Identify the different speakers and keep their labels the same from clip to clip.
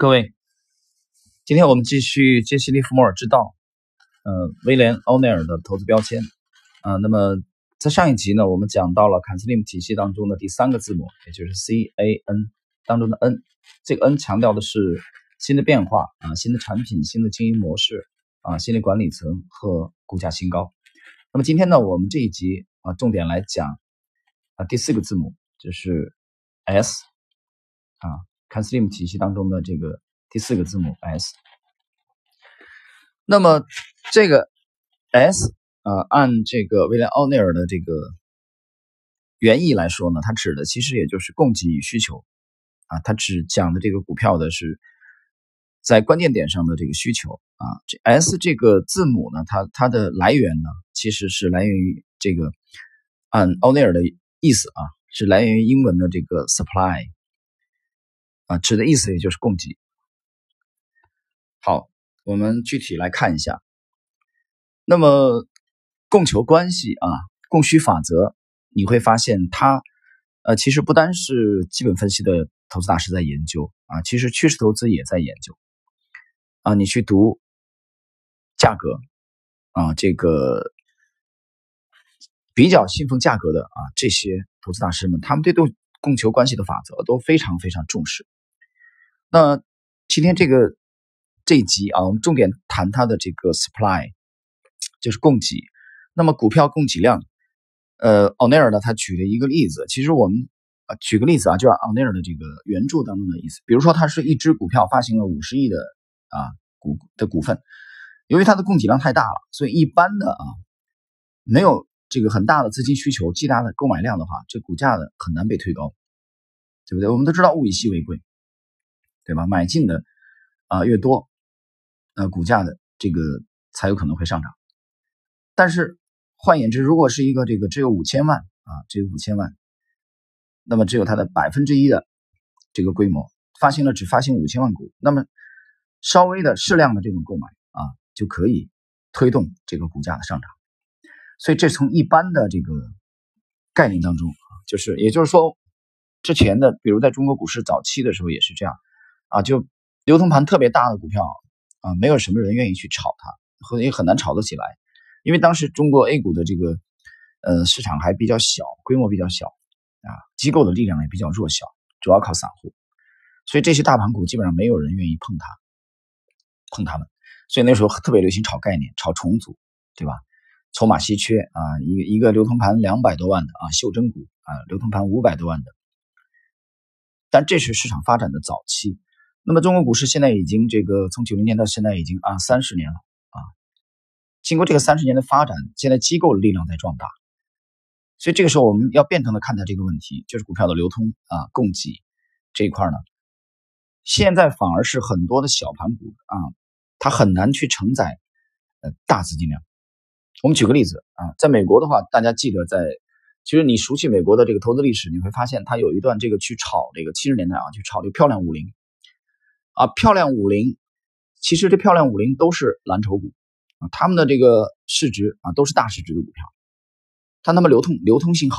Speaker 1: 各位，今天我们继续杰西·利弗莫尔之道，呃，威廉·欧内尔的投资标签，啊，那么在上一集呢，我们讲到了坎斯利姆体系当中的第三个字母，也就是 C A N 当中的 N，这个 N 强调的是新的变化啊，新的产品、新的经营模式啊，新的管理层和股价新高。那么今天呢，我们这一集啊，重点来讲啊第四个字母就是 S 啊。CanSlim 体系当中的这个第四个字母 S，那么这个 S 啊，按这个威廉奥内尔的这个原意来说呢，它指的其实也就是供给与需求啊，它只讲的这个股票的是在关键点上的这个需求啊。这 S 这个字母呢，它它的来源呢，其实是来源于这个按奥内尔的意思啊，是来源于英文的这个 supply。啊，指的意思也就是供给。好，我们具体来看一下。那么，供求关系啊，供需法则，你会发现它，呃，其实不单是基本分析的投资大师在研究啊，其实趋势投资也在研究。啊，你去读价格啊，这个比较信奉价格的啊，这些投资大师们，他们对供供求关系的法则都非常非常重视。那今天这个这一集啊，我们重点谈它的这个 supply，就是供给。那么股票供给量，呃，奥内尔呢，他举了一个例子。其实我们啊，举个例子啊，就按奥内尔的这个原著当中的意思，比如说，它是一只股票发行了五十亿的啊股的股份，由于它的供给量太大了，所以一般的啊，没有这个很大的资金需求、巨大的购买量的话，这股价呢很难被推高，对不对？我们都知道物以稀为贵。对吧？买进的啊越多，那股价的这个才有可能会上涨。但是换言之，如果是一个这个只有五千万啊，只有五千万，那么只有它的百分之一的这个规模，发行了只发行五千万股，那么稍微的适量的这种购买啊，就可以推动这个股价的上涨。所以这从一般的这个概念当中，就是也就是说，之前的比如在中国股市早期的时候也是这样。啊，就流通盘特别大的股票啊，没有什么人愿意去炒它，或者也很难炒得起来，因为当时中国 A 股的这个呃市场还比较小，规模比较小啊，机构的力量也比较弱小，主要靠散户，所以这些大盘股基本上没有人愿意碰它，碰它们，所以那时候特别流行炒概念，炒重组，对吧？筹码稀缺啊，一一个流通盘两百多万的啊，袖珍股啊，流通盘五百多万的，但这是市场发展的早期。那么中国股市现在已经这个从九零年到现在已经啊三十年了啊，经过这个三十年的发展，现在机构的力量在壮大，所以这个时候我们要变通的看待这个问题，就是股票的流通啊供给这一块呢，现在反而是很多的小盘股啊，它很难去承载呃大资金量。我们举个例子啊，在美国的话，大家记得在其实你熟悉美国的这个投资历史，你会发现它有一段这个去炒这个七十年代啊，去炒这个漂亮五零。啊，漂亮五零，其实这漂亮五零都是蓝筹股啊，他们的这个市值啊都是大市值的股票，但他们流通流通性好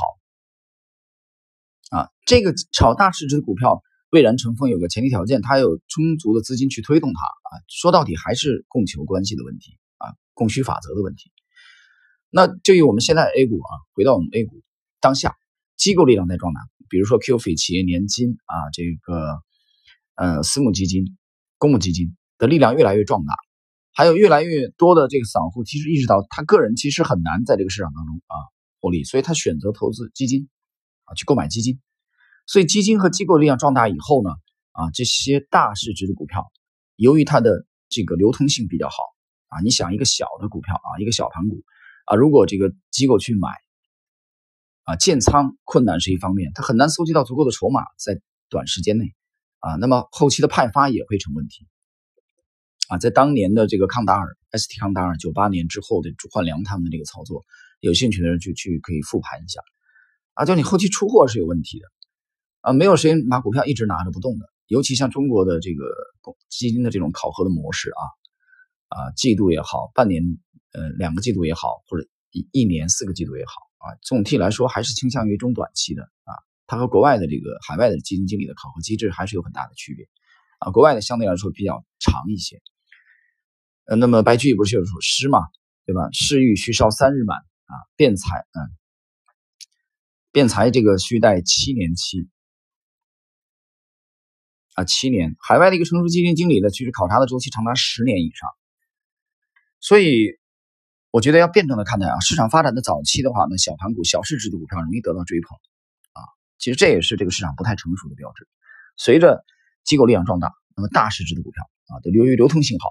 Speaker 1: 啊。这个炒大市值的股票，蔚然成风有个前提条件，它有充足的资金去推动它啊。说到底还是供求关系的问题啊，供需法则的问题。那就以我们现在 A 股啊，回到我们 A 股当下，机构力量在壮大，比如说 QF 企业年金啊，这个。呃，私募基金、公募基金的力量越来越壮大，还有越来越多的这个散户，其实意识到他个人其实很难在这个市场当中啊获利，所以他选择投资基金啊去购买基金。所以基金和机构力量壮大以后呢，啊这些大市值的股票，由于它的这个流通性比较好啊，你想一个小的股票啊，一个小盘股啊，如果这个机构去买啊建仓困难是一方面，它很难搜集到足够的筹码在短时间内。啊，那么后期的派发也会成问题，啊，在当年的这个康达尔，ST 康达尔九八年之后的朱焕良他们的这个操作，有兴趣的人就去可以复盘一下，啊，就你后期出货是有问题的，啊，没有谁把股票一直拿着不动的，尤其像中国的这个基金的这种考核的模式啊，啊，季度也好，半年呃两个季度也好，或者一一年四个季度也好，啊，总体来说还是倾向于中短期的啊。它和国外的这个海外的基金经理的考核机制还是有很大的区别，啊，国外的相对来说比较长一些。呃，那么白居易不是有首诗嘛，对吧？仕欲须烧三日满啊，辩才嗯，辩才这个需待七年期啊，七年。海外的一个成熟基金经理呢，其实考察的周期长达十年以上。所以，我觉得要辩证的看待啊，市场发展的早期的话，呢小盘股、小市值的股票容易得到追捧。其实这也是这个市场不太成熟的标志。随着机构力量壮大，那么大市值的股票啊，都由于流通性好。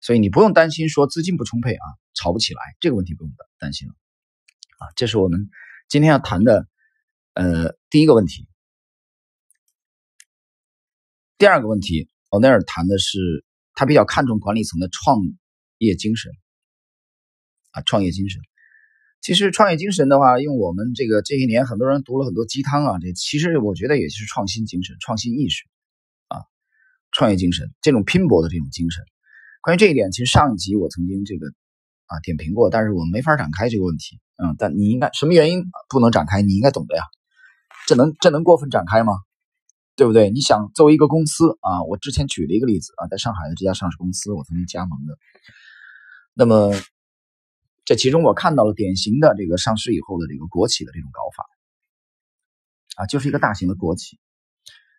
Speaker 1: 所以你不用担心说资金不充沛啊，炒不起来这个问题不用担心了，啊，这是我们今天要谈的呃第一个问题。第二个问题，欧奈尔谈的是他比较看重管理层的创业精神啊，创业精神。其实创业精神的话，用我们这个这些年很多人读了很多鸡汤啊，这其实我觉得也是创新精神、创新意识啊，创业精神这种拼搏的这种精神。关于这一点，其实上一集我曾经这个啊点评过，但是我没法展开这个问题。嗯，但你应该什么原因不能展开？你应该懂的呀。这能这能过分展开吗？对不对？你想作为一个公司啊，我之前举了一个例子啊，在上海的这家上市公司，我曾经加盟的。那么这其中我看到了典型的这个上市以后的这个国企的这种搞法啊，就是一个大型的国企，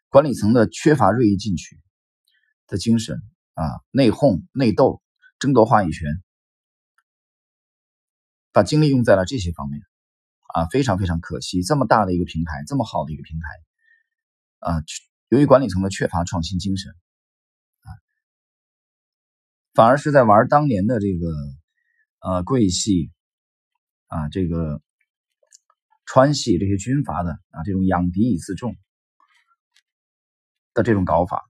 Speaker 1: 管理层的缺乏锐意进取的精神。啊，内讧、内斗、争夺话语权，把精力用在了这些方面，啊，非常非常可惜。这么大的一个平台，这么好的一个平台，啊，由于管理层的缺乏创新精神，啊，反而是在玩当年的这个呃桂系，啊，这个川系这些军阀的啊这种养敌以自重的这种搞法。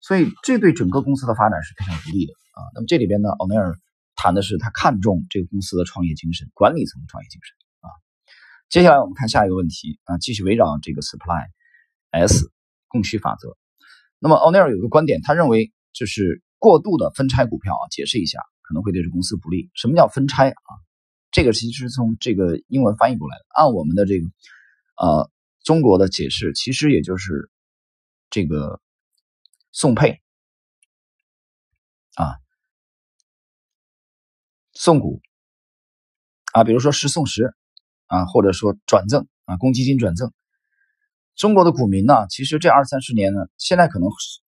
Speaker 1: 所以这对整个公司的发展是非常不利的啊。那么这里边呢，奥尼尔谈的是他看重这个公司的创业精神，管理层的创业精神啊。接下来我们看下一个问题啊，继续围绕这个 supply S 供需法则。那么奥尼尔有个观点，他认为就是过度的分拆股票啊，解释一下可能会对这公司不利。什么叫分拆啊？这个其实从这个英文翻译过来的，按我们的这个呃中国的解释，其实也就是这个。送配啊，送股啊，比如说十送十啊，或者说转赠啊，公积金转赠。中国的股民呢，其实这二三十年呢，现在可能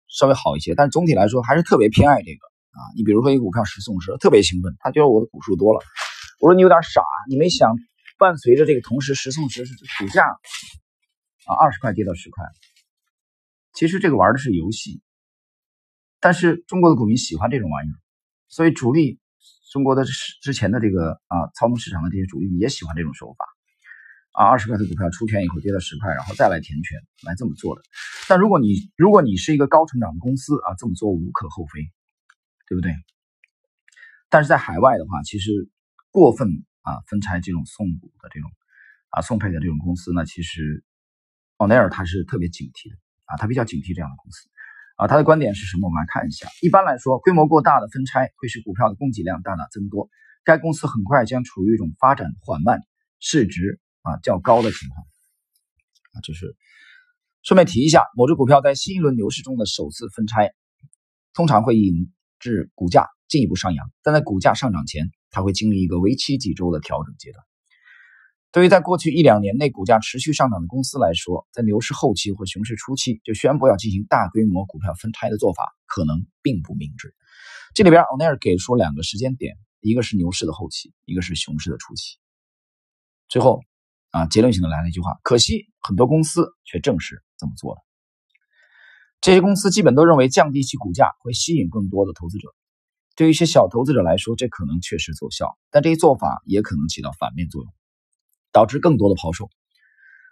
Speaker 1: 稍微好一些，但总体来说还是特别偏爱这个啊。你比如说一个股票十送十，特别兴奋，他觉得我的股数多了。我说你有点傻，你没想伴随着这个同时十送十是股价啊二十块跌到十块，其实这个玩的是游戏。但是中国的股民喜欢这种玩意儿，所以主力中国的之前的这个啊操纵市场的这些主力也喜欢这种手法啊，二十块的股票出权以后跌到十块，然后再来填权来这么做的。但如果你如果你是一个高成长的公司啊，这么做无可厚非，对不对？但是在海外的话，其实过分啊分拆这种送股的这种啊送配的这种公司呢，其实奥内尔他是特别警惕的啊，他比较警惕这样的公司。啊，他的观点是什么？我们来看一下。一般来说，规模过大的分拆会使股票的供给量大大增多，该公司很快将处于一种发展缓慢、市值啊较高的情况。啊，这是顺便提一下，某只股票在新一轮牛市中的首次分拆，通常会引致股价进一步上扬，但在股价上涨前，它会经历一个为期几周的调整阶段。对于在过去一两年内股价持续上涨的公司来说，在牛市后期或熊市初期就宣布要进行大规模股票分拆的做法，可能并不明智。这里边奥内尔给出两个时间点，一个是牛市的后期，一个是熊市的初期。最后，啊，结论性的来了一句话：可惜很多公司却正是这么做的。这些公司基本都认为降低其股价会吸引更多的投资者。对于一些小投资者来说，这可能确实奏效，但这一做法也可能起到反面作用。导致更多的抛售。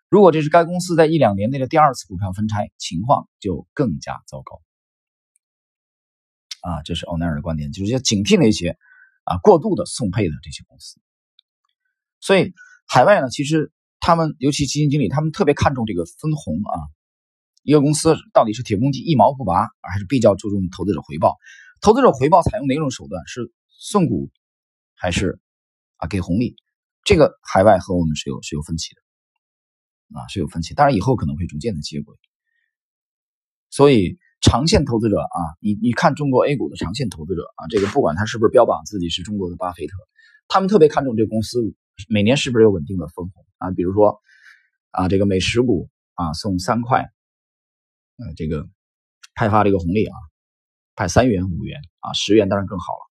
Speaker 1: 如果这是该公司在一两年内的第二次股票分拆，情况就更加糟糕。啊，这是奥奈尔的观点，就是要警惕那些啊过度的送配的这些公司。所以海外呢，其实他们尤其基金经理，他们特别看重这个分红啊。一个公司到底是铁公鸡一毛不拔，还是比较注重投资者回报？投资者回报采用哪种手段？是送股，还是啊给红利？这个海外和我们是有是有分歧的，啊是有分歧，当然以后可能会逐渐的接轨。所以长线投资者啊，你你看中国 A 股的长线投资者啊，这个不管他是不是标榜自己是中国的巴菲特，他们特别看重这个公司每年是不是有稳定的分红啊，比如说啊，这个每十股啊送三块，呃，这个派发这个红利啊，派三元五元啊，十元当然更好了。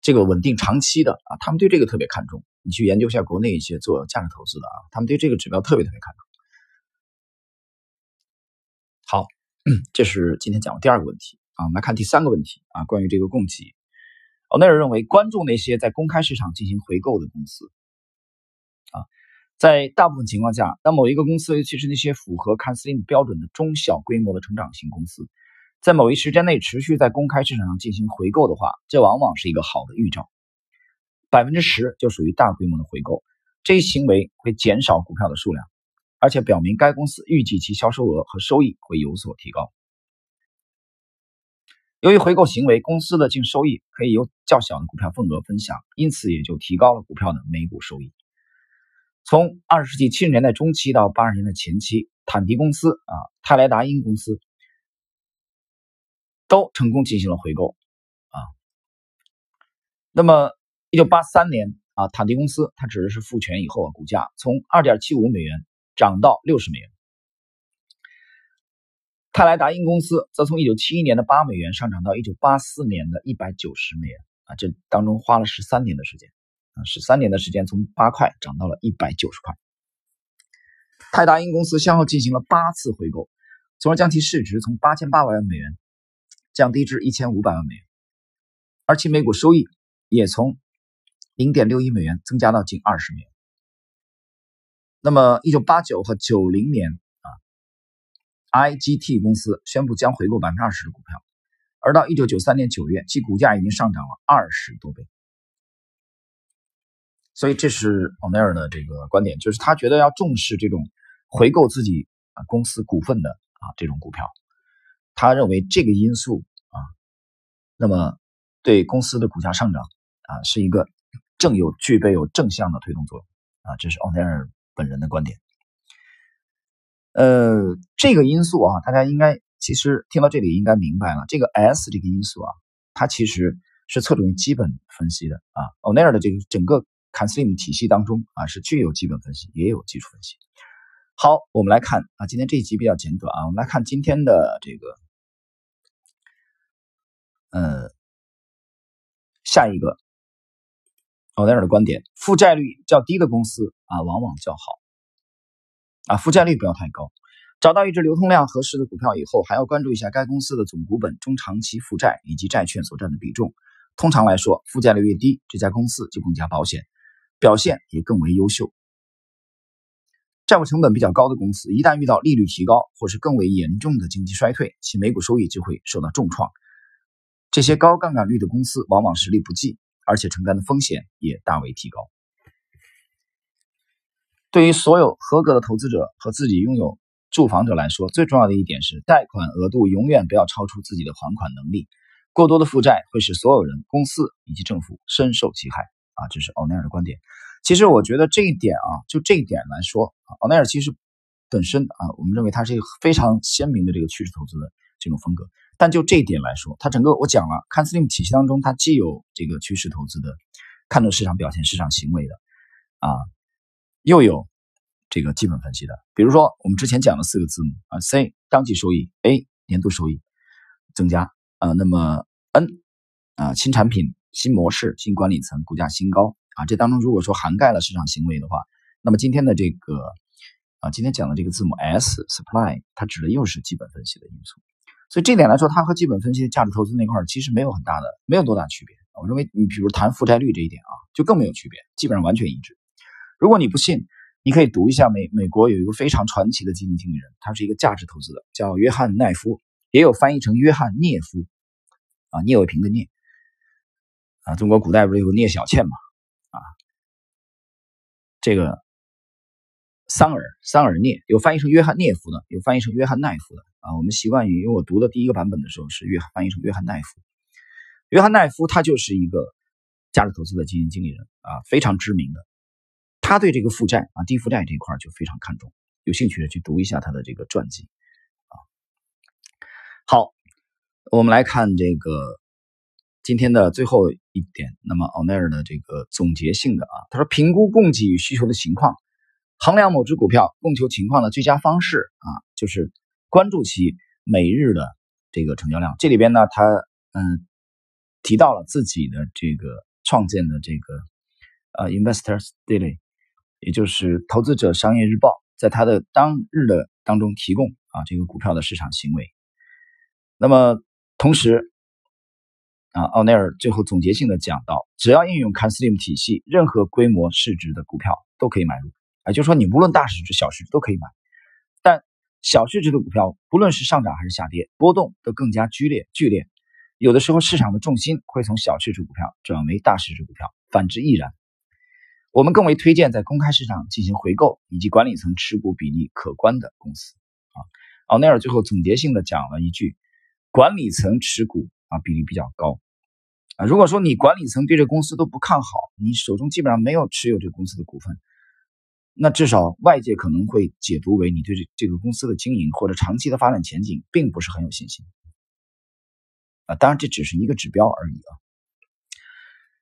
Speaker 1: 这个稳定长期的啊，他们对这个特别看重。你去研究一下国内一些做价值投资的啊，他们对这个指标特别特别看重。好，这是今天讲的第二个问题啊。我们来看第三个问题啊，关于这个供给，欧内尔认为关注那些在公开市场进行回购的公司啊，在大部分情况下，当某一个公司，尤其是那些符合 c a n s l i n 标准的中小规模的成长型公司。在某一时间内持续在公开市场上进行回购的话，这往往是一个好的预兆。百分之十就属于大规模的回购，这一行为会减少股票的数量，而且表明该公司预计其销售额和收益会有所提高。由于回购行为，公司的净收益可以由较小的股票份额分享，因此也就提高了股票的每股收益。从二十世纪七十年代中期到八十年代前期，坦迪公司啊，泰莱达因公司。都成功进行了回购，啊，那么一九八三年啊，坦迪公司它指的是复权以后啊，股价从二点七五美元涨到六十美元。泰莱达因公司则从一九七一年的八美元上涨到一九八四年的一百九十美元啊，这当中花了十三年的时间啊，十三年的时间从八块涨到了一百九十块。泰达因公司先后进行了八次回购，从而将其市值从八千八百万美元。降低至一千五百万美元，而其每股收益也从零点六一美元增加到近二十美元。那么，一九八九和九零年啊，IGT 公司宣布将回购百分之二十的股票，而到一九九三年九月，其股价已经上涨了二十多倍。所以，这是奥内尔的这个观点，就是他觉得要重视这种回购自己啊公司股份的啊这种股票。他认为这个因素啊，那么对公司的股价上涨啊是一个正有具备有正向的推动作用啊，这是奥尼尔本人的观点。呃，这个因素啊，大家应该其实听到这里应该明白了，这个 S 这个因素啊，它其实是侧重于基本分析的啊。奥尼尔的这个整个 Conslim 体系当中啊，是具有基本分析，也有技术分析。好，我们来看啊，今天这一集比较简短啊，我们来看今天的这个。呃，下一个，奥尼尔的观点：负债率较低的公司啊，往往较好。啊，负债率不要太高。找到一只流通量合适的股票以后，还要关注一下该公司的总股本、中长期负债以及债券所占的比重。通常来说，负债率越低，这家公司就更加保险，表现也更为优秀。债务成本比较高的公司，一旦遇到利率提高或是更为严重的经济衰退，其每股收益就会受到重创。这些高杠杆率的公司往往实力不济，而且承担的风险也大为提高。对于所有合格的投资者和自己拥有住房者来说，最重要的一点是，贷款额度永远不要超出自己的还款能力。过多的负债会使所有人、公司以及政府深受其害。啊，这是奥尼尔的观点。其实我觉得这一点啊，就这一点来说啊，奥尼尔其实本身啊，我们认为他是一个非常鲜明的这个趋势投资的这种风格。但就这一点来说，它整个我讲了，看 Slim 体系当中，它既有这个趋势投资的，看重市场表现、市场行为的，啊，又有这个基本分析的。比如说我们之前讲的四个字母啊，C 当季收益，A 年度收益增加，啊，那么 N 啊新产品、新模式、新管理层、股价新高啊，这当中如果说涵盖了市场行为的话，那么今天的这个啊今天讲的这个字母 S Supply，它指的又是基本分析的因素。所以这点来说，它和基本分析价值投资那块其实没有很大的，没有多大区别。我认为，你比如谈负债率这一点啊，就更没有区别，基本上完全一致。如果你不信，你可以读一下美美国有一个非常传奇的基金经理人，他是一个价值投资的，叫约翰奈夫，也有翻译成约翰涅夫，啊，聂卫平的聂，啊，中国古代不是有聂小倩嘛，啊，这个桑尔桑尔聂有翻译成约翰聂夫的，有翻译成约翰奈夫的。啊，我们习惯于，因为我读的第一个版本的时候是约翻译成约翰奈夫，约翰奈夫他就是一个价值投资的基金经理人啊，非常知名的。他对这个负债啊、低负债这一块就非常看重，有兴趣的去读一下他的这个传记啊。好，我们来看这个今天的最后一点。那么奥奈尔的这个总结性的啊，他说评估供给与需求的情况，衡量某只股票供求情况的最佳方式啊，就是关注其每日的这个成交量。这里边呢，他嗯提到了自己的这个创建的这个呃 Investors Daily，也就是投资者商业日报，在他的当日的当中提供啊这个股票的市场行为。那么同时，啊，奥内尔最后总结性的讲到，只要应用 CanSlim 体系，任何规模市值的股票都可以买入。也就是说，你无论大市值、小市值都可以买，但小市值的股票，不论是上涨还是下跌，波动都更加剧烈。剧烈，有的时候市场的重心会从小市值股票转为大市值股票，反之亦然。我们更为推荐在公开市场进行回购以及管理层持股比例可观的公司。啊，奥内尔最后总结性的讲了一句。管理层持股啊比例比较高啊，如果说你管理层对这公司都不看好，你手中基本上没有持有这公司的股份，那至少外界可能会解读为你对这这个公司的经营或者长期的发展前景并不是很有信心啊。当然这只是一个指标而已啊。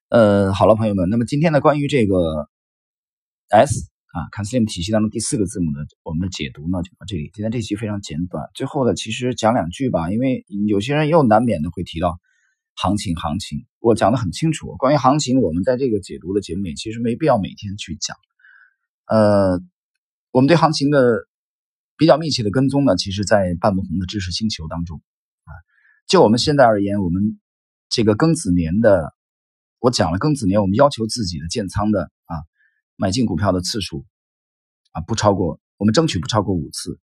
Speaker 1: 呃，好了，朋友们，那么今天呢关于这个 S。啊，CanSlim 体系当中第四个字母的我们的解读呢，就到这里。今天这期非常简短，最后呢，其实讲两句吧，因为有些人又难免的会提到行情，行情，我讲的很清楚。关于行情，我们在这个解读的节目里，其实没必要每天去讲。呃，我们对行情的比较密切的跟踪呢，其实在半不红的知识星球当中啊。就我们现在而言，我们这个庚子年的，我讲了庚子年，我们要求自己的建仓的啊。买进股票的次数啊，不超过我们争取不超过五次，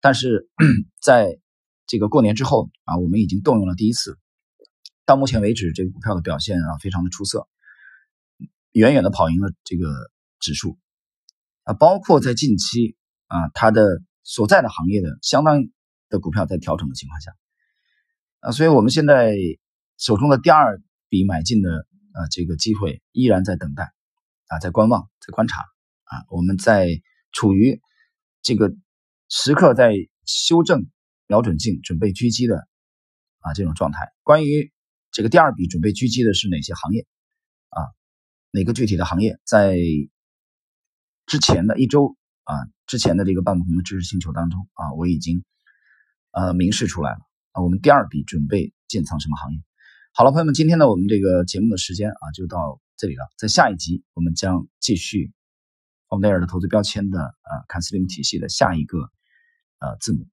Speaker 1: 但是 在这个过年之后啊，我们已经动用了第一次。到目前为止，这个股票的表现啊，非常的出色，远远的跑赢了这个指数啊。包括在近期啊，它的所在的行业的相当的股票在调整的情况下啊，所以我们现在手中的第二笔买进的啊这个机会依然在等待。啊，在观望，在观察，啊，我们在处于这个时刻在修正瞄准镜，准备狙击的啊这种状态。关于这个第二笔准备狙击的是哪些行业啊？哪个具体的行业在之前的一周啊之前的这个半不红的知识星球当中啊，我已经呃明示出来了啊。我们第二笔准备建仓什么行业？好了，朋友们，今天呢，我们这个节目的时间啊就到。这里了，在下一集我们将继续欧内尔的投资标签的呃，看斯林体系的下一个呃字母。